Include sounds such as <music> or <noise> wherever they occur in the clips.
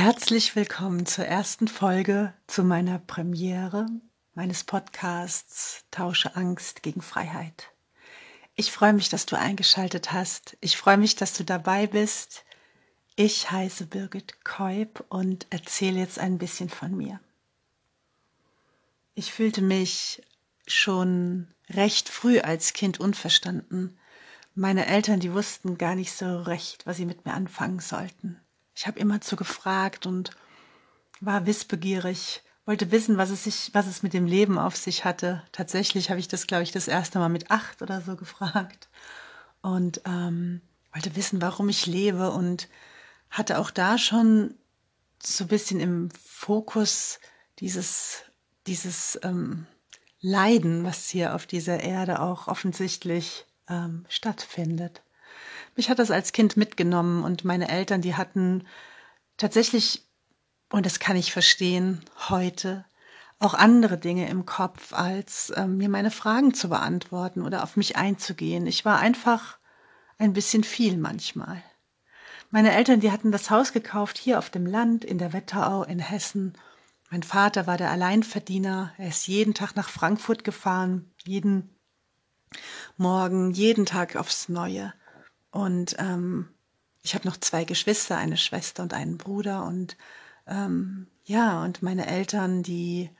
Herzlich willkommen zur ersten Folge zu meiner Premiere meines Podcasts Tausche Angst gegen Freiheit. Ich freue mich, dass du eingeschaltet hast. Ich freue mich, dass du dabei bist. Ich heiße Birgit Keub und erzähle jetzt ein bisschen von mir. Ich fühlte mich schon recht früh als Kind unverstanden. Meine Eltern, die wussten gar nicht so recht, was sie mit mir anfangen sollten. Ich habe immer zu gefragt und war wissbegierig, wollte wissen, was es sich, was es mit dem Leben auf sich hatte. Tatsächlich habe ich das, glaube ich, das erste Mal mit acht oder so gefragt und ähm, wollte wissen, warum ich lebe und hatte auch da schon so ein bisschen im Fokus dieses, dieses ähm, Leiden, was hier auf dieser Erde auch offensichtlich ähm, stattfindet. Mich hat das als Kind mitgenommen und meine Eltern, die hatten tatsächlich, und das kann ich verstehen, heute auch andere Dinge im Kopf, als ähm, mir meine Fragen zu beantworten oder auf mich einzugehen. Ich war einfach ein bisschen viel manchmal. Meine Eltern, die hatten das Haus gekauft hier auf dem Land in der Wetterau in Hessen. Mein Vater war der Alleinverdiener. Er ist jeden Tag nach Frankfurt gefahren, jeden Morgen, jeden Tag aufs Neue. Und ähm, ich habe noch zwei Geschwister, eine Schwester und einen Bruder. Und ähm, ja, und meine Eltern, die,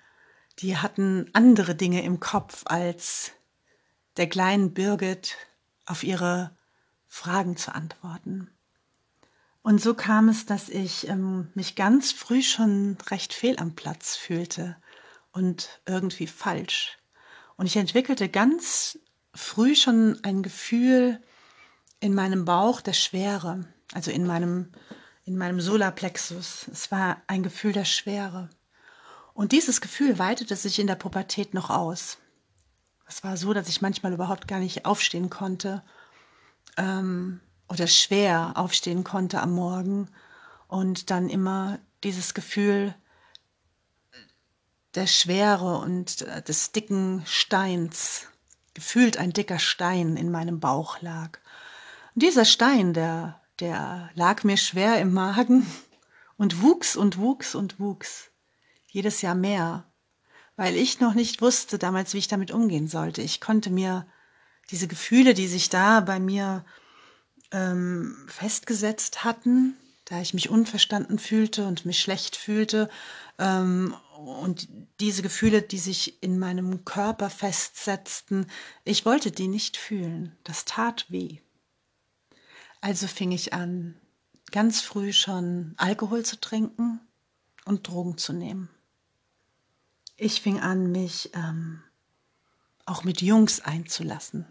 die hatten andere Dinge im Kopf als der kleinen Birgit auf ihre Fragen zu antworten. Und so kam es, dass ich ähm, mich ganz früh schon recht fehl am Platz fühlte und irgendwie falsch. Und ich entwickelte ganz früh schon ein Gefühl in meinem Bauch der Schwere, also in meinem, in meinem Solarplexus. Es war ein Gefühl der Schwere. Und dieses Gefühl weitete sich in der Pubertät noch aus. Es war so, dass ich manchmal überhaupt gar nicht aufstehen konnte ähm, oder schwer aufstehen konnte am Morgen und dann immer dieses Gefühl der Schwere und des dicken Steins, gefühlt ein dicker Stein in meinem Bauch lag. Dieser Stein, der, der lag mir schwer im Magen und wuchs und wuchs und wuchs. Jedes Jahr mehr, weil ich noch nicht wusste damals, wie ich damit umgehen sollte. Ich konnte mir diese Gefühle, die sich da bei mir ähm, festgesetzt hatten, da ich mich unverstanden fühlte und mich schlecht fühlte, ähm, und diese Gefühle, die sich in meinem Körper festsetzten, ich wollte die nicht fühlen. Das tat weh. Also fing ich an, ganz früh schon Alkohol zu trinken und Drogen zu nehmen. Ich fing an, mich ähm, auch mit Jungs einzulassen.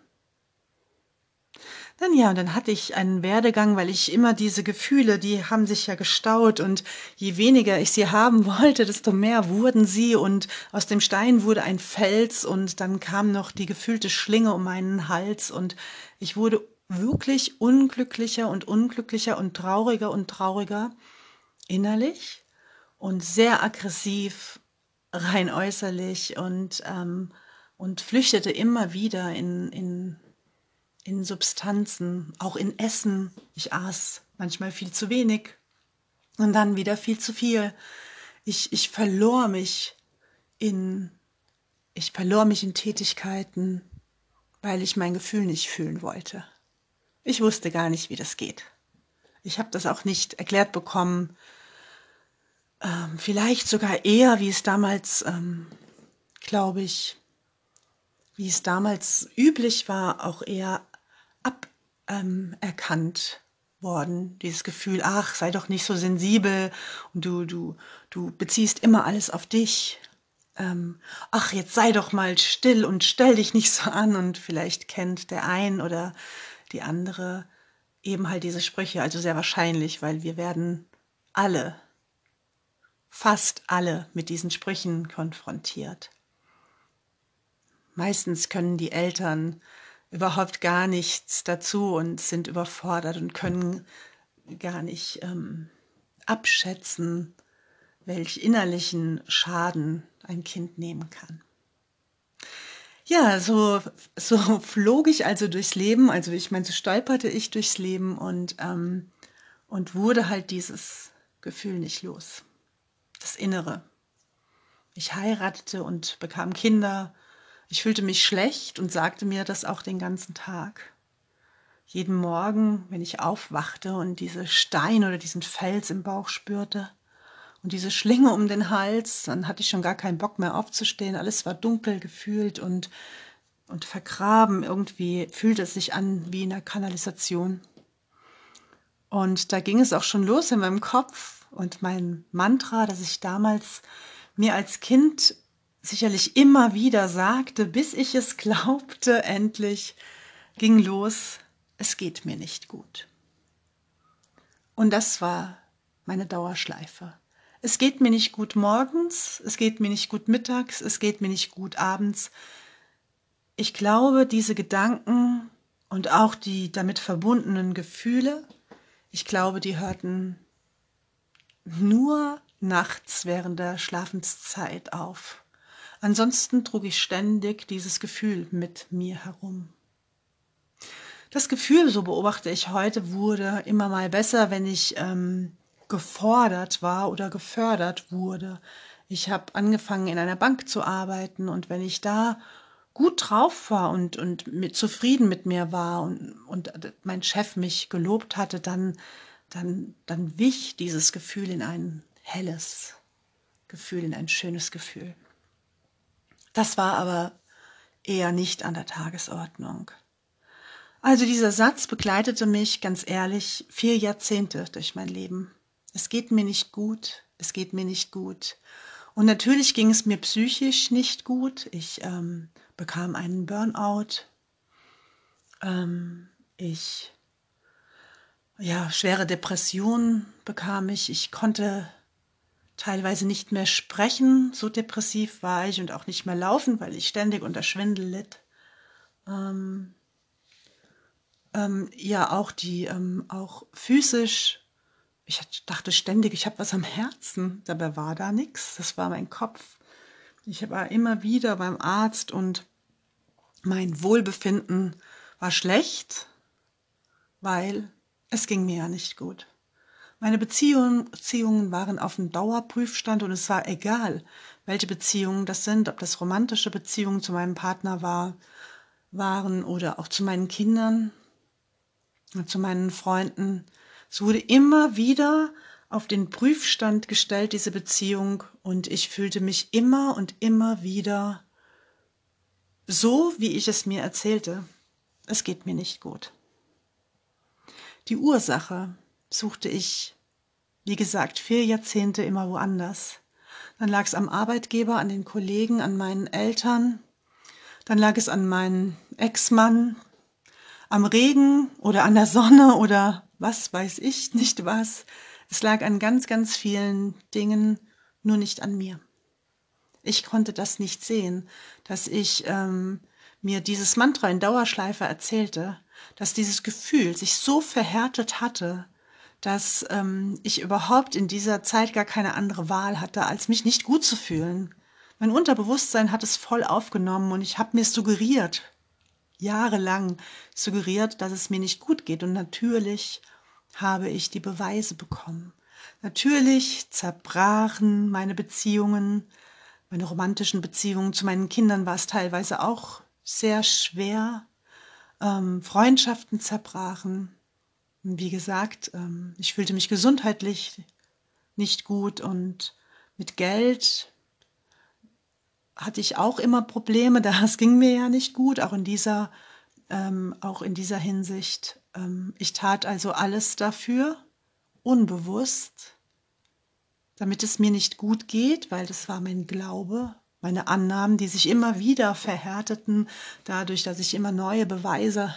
Dann ja, und dann hatte ich einen Werdegang, weil ich immer diese Gefühle, die haben sich ja gestaut und je weniger ich sie haben wollte, desto mehr wurden sie und aus dem Stein wurde ein Fels und dann kam noch die gefühlte Schlinge um meinen Hals und ich wurde wirklich unglücklicher und unglücklicher und trauriger und trauriger innerlich und sehr aggressiv rein äußerlich und, ähm, und flüchtete immer wieder in, in, in Substanzen, auch in Essen. Ich aß manchmal viel zu wenig und dann wieder viel zu viel. Ich, ich verlor mich in, ich verlor mich in Tätigkeiten, weil ich mein Gefühl nicht fühlen wollte. Ich wusste gar nicht, wie das geht. Ich habe das auch nicht erklärt bekommen. Ähm, vielleicht sogar eher, wie es damals, ähm, glaube ich, wie es damals üblich war, auch eher aberkannt ähm, worden. Dieses Gefühl, ach, sei doch nicht so sensibel und du, du, du beziehst immer alles auf dich. Ähm, ach, jetzt sei doch mal still und stell dich nicht so an und vielleicht kennt der ein oder die andere eben halt diese Sprüche, also sehr wahrscheinlich, weil wir werden alle, fast alle mit diesen Sprüchen konfrontiert. Meistens können die Eltern überhaupt gar nichts dazu und sind überfordert und können gar nicht ähm, abschätzen, welch innerlichen Schaden ein Kind nehmen kann. Ja, so, so <laughs> flog ich also durchs Leben, also ich meine, so stolperte ich durchs Leben und, ähm, und wurde halt dieses Gefühl nicht los. Das Innere. Ich heiratete und bekam Kinder. Ich fühlte mich schlecht und sagte mir das auch den ganzen Tag. Jeden Morgen, wenn ich aufwachte und diese Stein oder diesen Fels im Bauch spürte und diese Schlinge um den Hals, dann hatte ich schon gar keinen Bock mehr aufzustehen. Alles war dunkel gefühlt und, und vergraben. Irgendwie fühlte es sich an wie in einer Kanalisation. Und da ging es auch schon los in meinem Kopf und mein Mantra, das ich damals mir als Kind sicherlich immer wieder sagte, bis ich es glaubte, endlich ging los, es geht mir nicht gut. Und das war meine Dauerschleife. Es geht mir nicht gut morgens, es geht mir nicht gut mittags, es geht mir nicht gut abends. Ich glaube, diese Gedanken und auch die damit verbundenen Gefühle ich glaube, die hörten nur nachts während der Schlafenszeit auf. Ansonsten trug ich ständig dieses Gefühl mit mir herum. Das Gefühl, so beobachte ich heute, wurde immer mal besser, wenn ich ähm, gefordert war oder gefördert wurde. Ich habe angefangen, in einer Bank zu arbeiten und wenn ich da gut drauf war und, und mit, zufrieden mit mir war und, und mein Chef mich gelobt hatte, dann, dann, dann wich dieses Gefühl in ein helles Gefühl, in ein schönes Gefühl. Das war aber eher nicht an der Tagesordnung. Also dieser Satz begleitete mich, ganz ehrlich, vier Jahrzehnte durch mein Leben. Es geht mir nicht gut, es geht mir nicht gut. Und natürlich ging es mir psychisch nicht gut. Ich ähm, bekam einen Burnout. Ähm, ich, ja, schwere Depressionen bekam ich. Ich konnte teilweise nicht mehr sprechen, so depressiv war ich und auch nicht mehr laufen, weil ich ständig unter Schwindel litt. Ähm, ähm, ja, auch die, ähm, auch physisch ich dachte ständig, ich habe was am Herzen. Dabei war da nichts. Das war mein Kopf. Ich war immer wieder beim Arzt und mein Wohlbefinden war schlecht, weil es ging mir ja nicht gut. Meine Beziehungen, Beziehungen waren auf dem Dauerprüfstand und es war egal, welche Beziehungen das sind, ob das romantische Beziehungen zu meinem Partner war, waren oder auch zu meinen Kindern, zu meinen Freunden. Es wurde immer wieder auf den Prüfstand gestellt, diese Beziehung, und ich fühlte mich immer und immer wieder so, wie ich es mir erzählte. Es geht mir nicht gut. Die Ursache suchte ich, wie gesagt, vier Jahrzehnte immer woanders. Dann lag es am Arbeitgeber, an den Kollegen, an meinen Eltern. Dann lag es an meinem Ex-Mann, am Regen oder an der Sonne oder was weiß ich <laughs> nicht was. Es lag an ganz, ganz vielen Dingen, nur nicht an mir. Ich konnte das nicht sehen, dass ich ähm, mir dieses Mantra in Dauerschleife erzählte, dass dieses Gefühl sich so verhärtet hatte, dass ähm, ich überhaupt in dieser Zeit gar keine andere Wahl hatte, als mich nicht gut zu fühlen. Mein Unterbewusstsein hat es voll aufgenommen und ich habe mir suggeriert, jahrelang suggeriert, dass es mir nicht gut geht. Und natürlich habe ich die Beweise bekommen. Natürlich zerbrachen meine Beziehungen, meine romantischen Beziehungen zu meinen Kindern war es teilweise auch sehr schwer. Ähm, Freundschaften zerbrachen. Wie gesagt, ähm, ich fühlte mich gesundheitlich nicht gut und mit Geld hatte ich auch immer Probleme. <laughs> Das ging mir ja nicht gut, auch in dieser, ähm, auch in dieser Hinsicht. Ähm, ich tat also alles dafür, unbewusst, damit es mir nicht gut geht, weil das war mein Glaube, meine Annahmen, die sich immer wieder verhärteten, dadurch, dass ich immer neue Beweise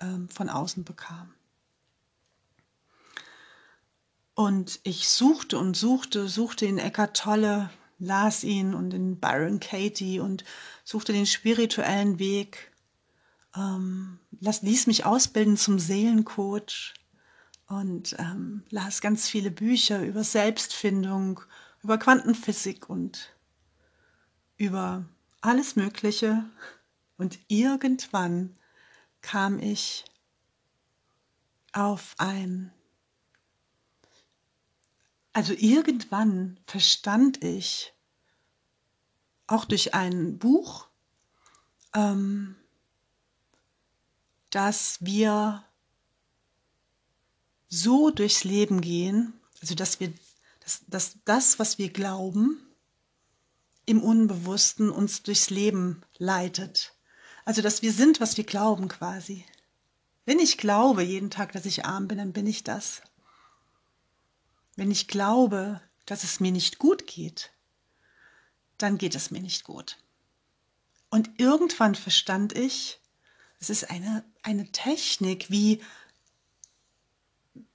ähm, von außen bekam. Und ich suchte und suchte, suchte in Eckart Tolle, las ihn und in Byron Katie und suchte den spirituellen Weg, ähm, las, ließ mich ausbilden zum Seelencoach und ähm, las ganz viele Bücher über Selbstfindung, über Quantenphysik und über alles Mögliche. Und irgendwann kam ich auf ein Also irgendwann verstand ich, auch durch ein Buch, ähm, dass wir so durchs Leben gehen, also dass wir, dass, dass das, was wir glauben, im Unbewussten uns durchs Leben leitet. Also dass wir sind, was wir glauben quasi. Wenn ich glaube jeden Tag, dass ich arm bin, dann bin ich das. Wenn ich glaube, dass es mir nicht gut geht, dann geht es mir nicht gut. Und irgendwann verstand ich, es ist eine, eine Technik, wie,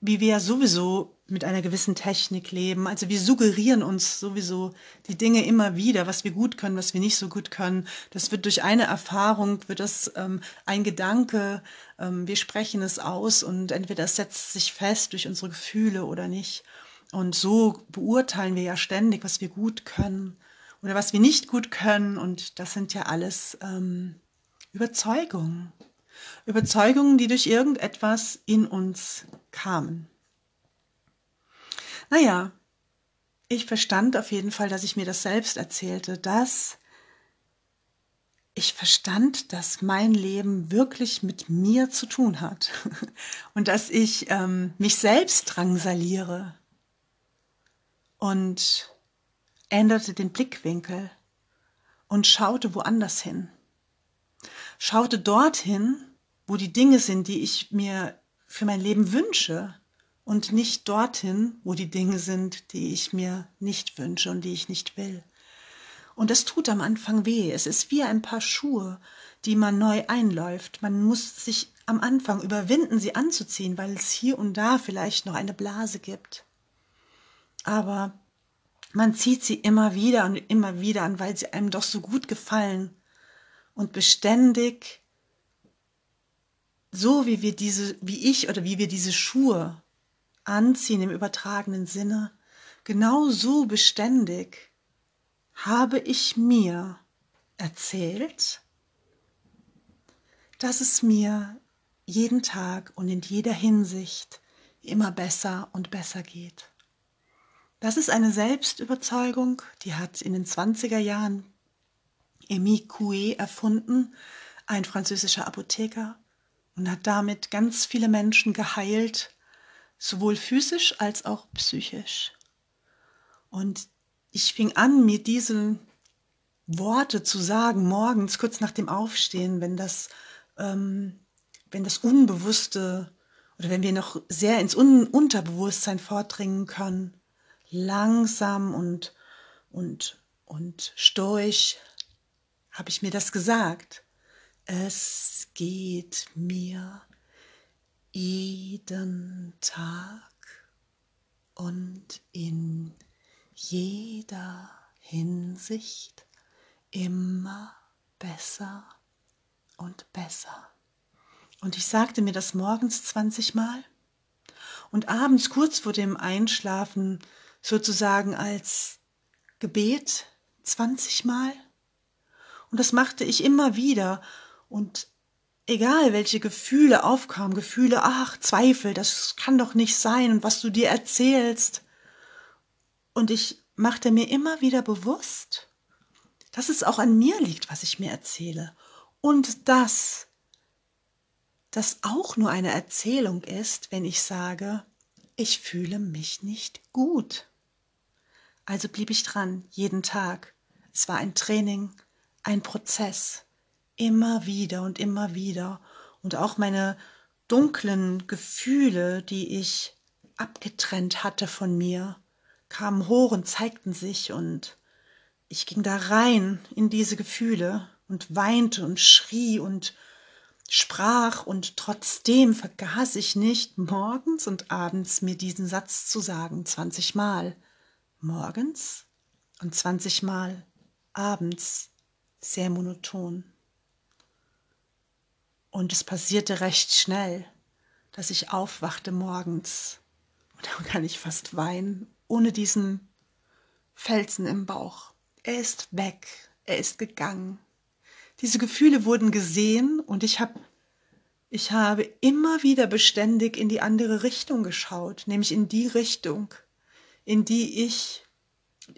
wie wir sowieso mit einer gewissen Technik leben. Also wir suggerieren uns sowieso die Dinge immer wieder, was wir gut können, was wir nicht so gut können. Das wird durch eine Erfahrung, wird das ähm, ein Gedanke, ähm, wir sprechen es aus und entweder es setzt sich fest durch unsere Gefühle oder nicht. Und so beurteilen wir ja ständig, was wir gut können oder was wir nicht gut können. Und das sind ja alles ähm, Überzeugungen. Überzeugungen, die durch irgendetwas in uns kamen. Naja, ich verstand auf jeden Fall, dass ich mir das selbst erzählte, dass ich verstand, dass mein Leben wirklich mit mir zu tun hat <laughs> und dass ich ähm, mich selbst drangsaliere, und änderte den Blickwinkel und schaute woanders hin. Schaute dorthin, wo die Dinge sind, die ich mir für mein Leben wünsche und nicht dorthin, wo die Dinge sind, die ich mir nicht wünsche und die ich nicht will. Und das tut am Anfang weh. Es ist wie ein paar Schuhe, die man neu einläuft. Man muss sich am Anfang überwinden, sie anzuziehen, weil es hier und da vielleicht noch eine Blase gibt aber man zieht sie immer wieder und immer wieder an, weil sie einem doch so gut gefallen und beständig so wie wir diese, wie ich oder wie wir diese Schuhe anziehen im übertragenen Sinne, genau so beständig habe ich mir erzählt, dass es mir jeden Tag und in jeder Hinsicht immer besser und besser geht. Das ist eine Selbstüberzeugung, die hat in den 20er Jahren Émile Coué erfunden, ein französischer Apotheker, und hat damit ganz viele Menschen geheilt, sowohl physisch als auch psychisch. Und ich fing an, mir diese Worte zu sagen, morgens kurz nach dem Aufstehen, wenn das, ähm, wenn das Unbewusste oder wenn wir noch sehr ins Un Unterbewusstsein vordringen können langsam und, und, und stoisch habe ich mir das gesagt. Es geht mir jeden Tag und in jeder Hinsicht immer besser und besser. Und ich sagte mir das morgens 20 Mal und abends kurz vor dem Einschlafen sozusagen als Gebet 20 Mal. Und das machte ich immer wieder. Und egal welche Gefühle aufkamen, Gefühle, ach, Zweifel, das kann doch nicht sein und was du dir erzählst. Und ich machte mir immer wieder bewusst, dass es auch an mir liegt, was ich mir erzähle. Und dass das auch nur eine Erzählung ist, wenn ich sage, ich fühle mich nicht gut. Also blieb ich dran, jeden Tag. Es war ein Training, ein Prozess, immer wieder und immer wieder. Und auch meine dunklen Gefühle, die ich abgetrennt hatte von mir, kamen hoch und zeigten sich und ich ging da rein in diese Gefühle und weinte und schrie und sprach und trotzdem vergaß ich nicht, morgens und abends mir diesen Satz zu sagen, zwanzigmal morgens und 20 Mal abends sehr monoton. Und es passierte recht schnell, dass ich aufwachte morgens und dann kann ich fast weinen, ohne diesen Felsen im Bauch. Er ist weg, er ist gegangen. Diese Gefühle wurden gesehen und ich habe ich habe immer wieder beständig in die andere Richtung geschaut, nämlich in die Richtung, in die ich,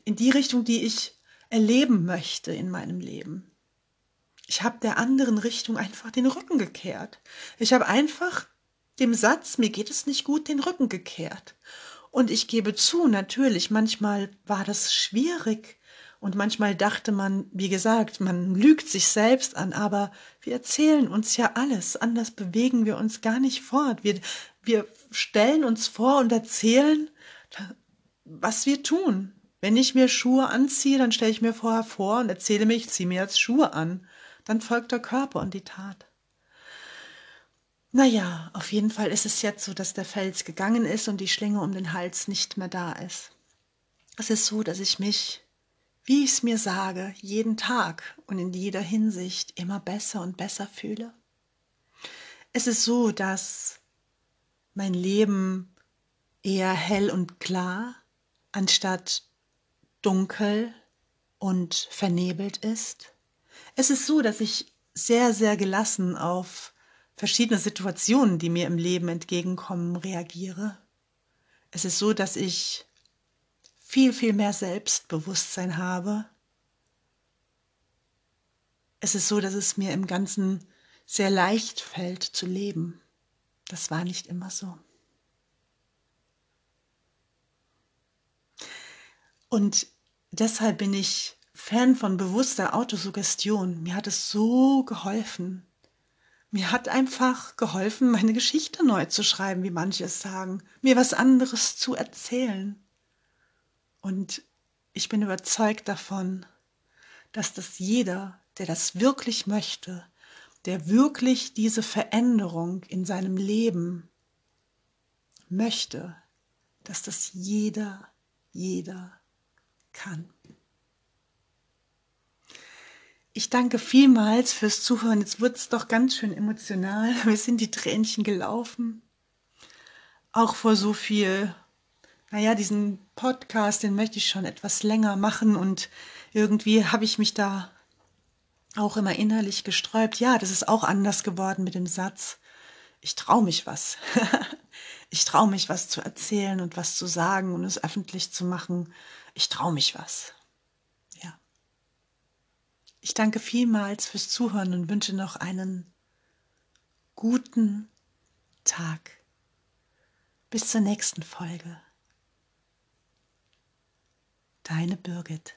in die Richtung, die ich erleben möchte in meinem Leben. Ich habe der anderen Richtung einfach den Rücken gekehrt. Ich habe einfach dem Satz, mir geht es nicht gut, den Rücken gekehrt. Und ich gebe zu, natürlich, manchmal war das schwierig und manchmal dachte man, wie gesagt, man lügt sich selbst an, aber wir erzählen uns ja alles, anders bewegen wir uns gar nicht fort. Wir, wir stellen uns vor und erzählen, was wir tun. Wenn ich mir Schuhe anziehe, dann stelle ich mir vorher vor und erzähle mir, ich ziehe mir jetzt Schuhe an. Dann folgt der Körper und die Tat. Naja, auf jeden Fall ist es jetzt so, dass der Fels gegangen ist und die Schlinge um den Hals nicht mehr da ist. Es ist so, dass ich mich, wie ich es mir sage, jeden Tag und in jeder Hinsicht immer besser und besser fühle. Es ist so, dass mein Leben eher hell und klar anstatt dunkel und vernebelt ist. Es ist so, dass ich sehr, sehr gelassen auf verschiedene Situationen, die mir im Leben entgegenkommen, reagiere. Es ist so, dass ich viel, viel mehr Selbstbewusstsein habe. Es ist so, dass es mir im Ganzen sehr leicht fällt zu leben. Das war nicht immer so. Und deshalb bin ich Fan von bewusster Autosuggestion. Mir hat es so geholfen, mir hat einfach geholfen, meine Geschichte neu zu schreiben, wie manche es sagen, mir was anderes zu erzählen. Und ich bin überzeugt davon, dass das jeder, der das wirklich möchte, der wirklich diese Veränderung in seinem Leben möchte, dass das jeder, jeder kann. Ich danke vielmals fürs Zuhören. Jetzt wird es doch ganz schön emotional. <laughs> Mir sind die Tränchen gelaufen. Auch vor so viel, naja, diesen Podcast, den möchte ich schon etwas länger machen und irgendwie habe ich mich da auch immer innerlich gesträubt. Ja, das ist auch anders geworden mit dem Satz. Ich traue mich was. <laughs> ich traue mich was zu erzählen und was zu sagen und es öffentlich zu machen. Ich traue mich was. Ich danke vielmals fürs Zuhören und wünsche noch einen guten Tag. Bis zur nächsten Folge. Deine Birgit.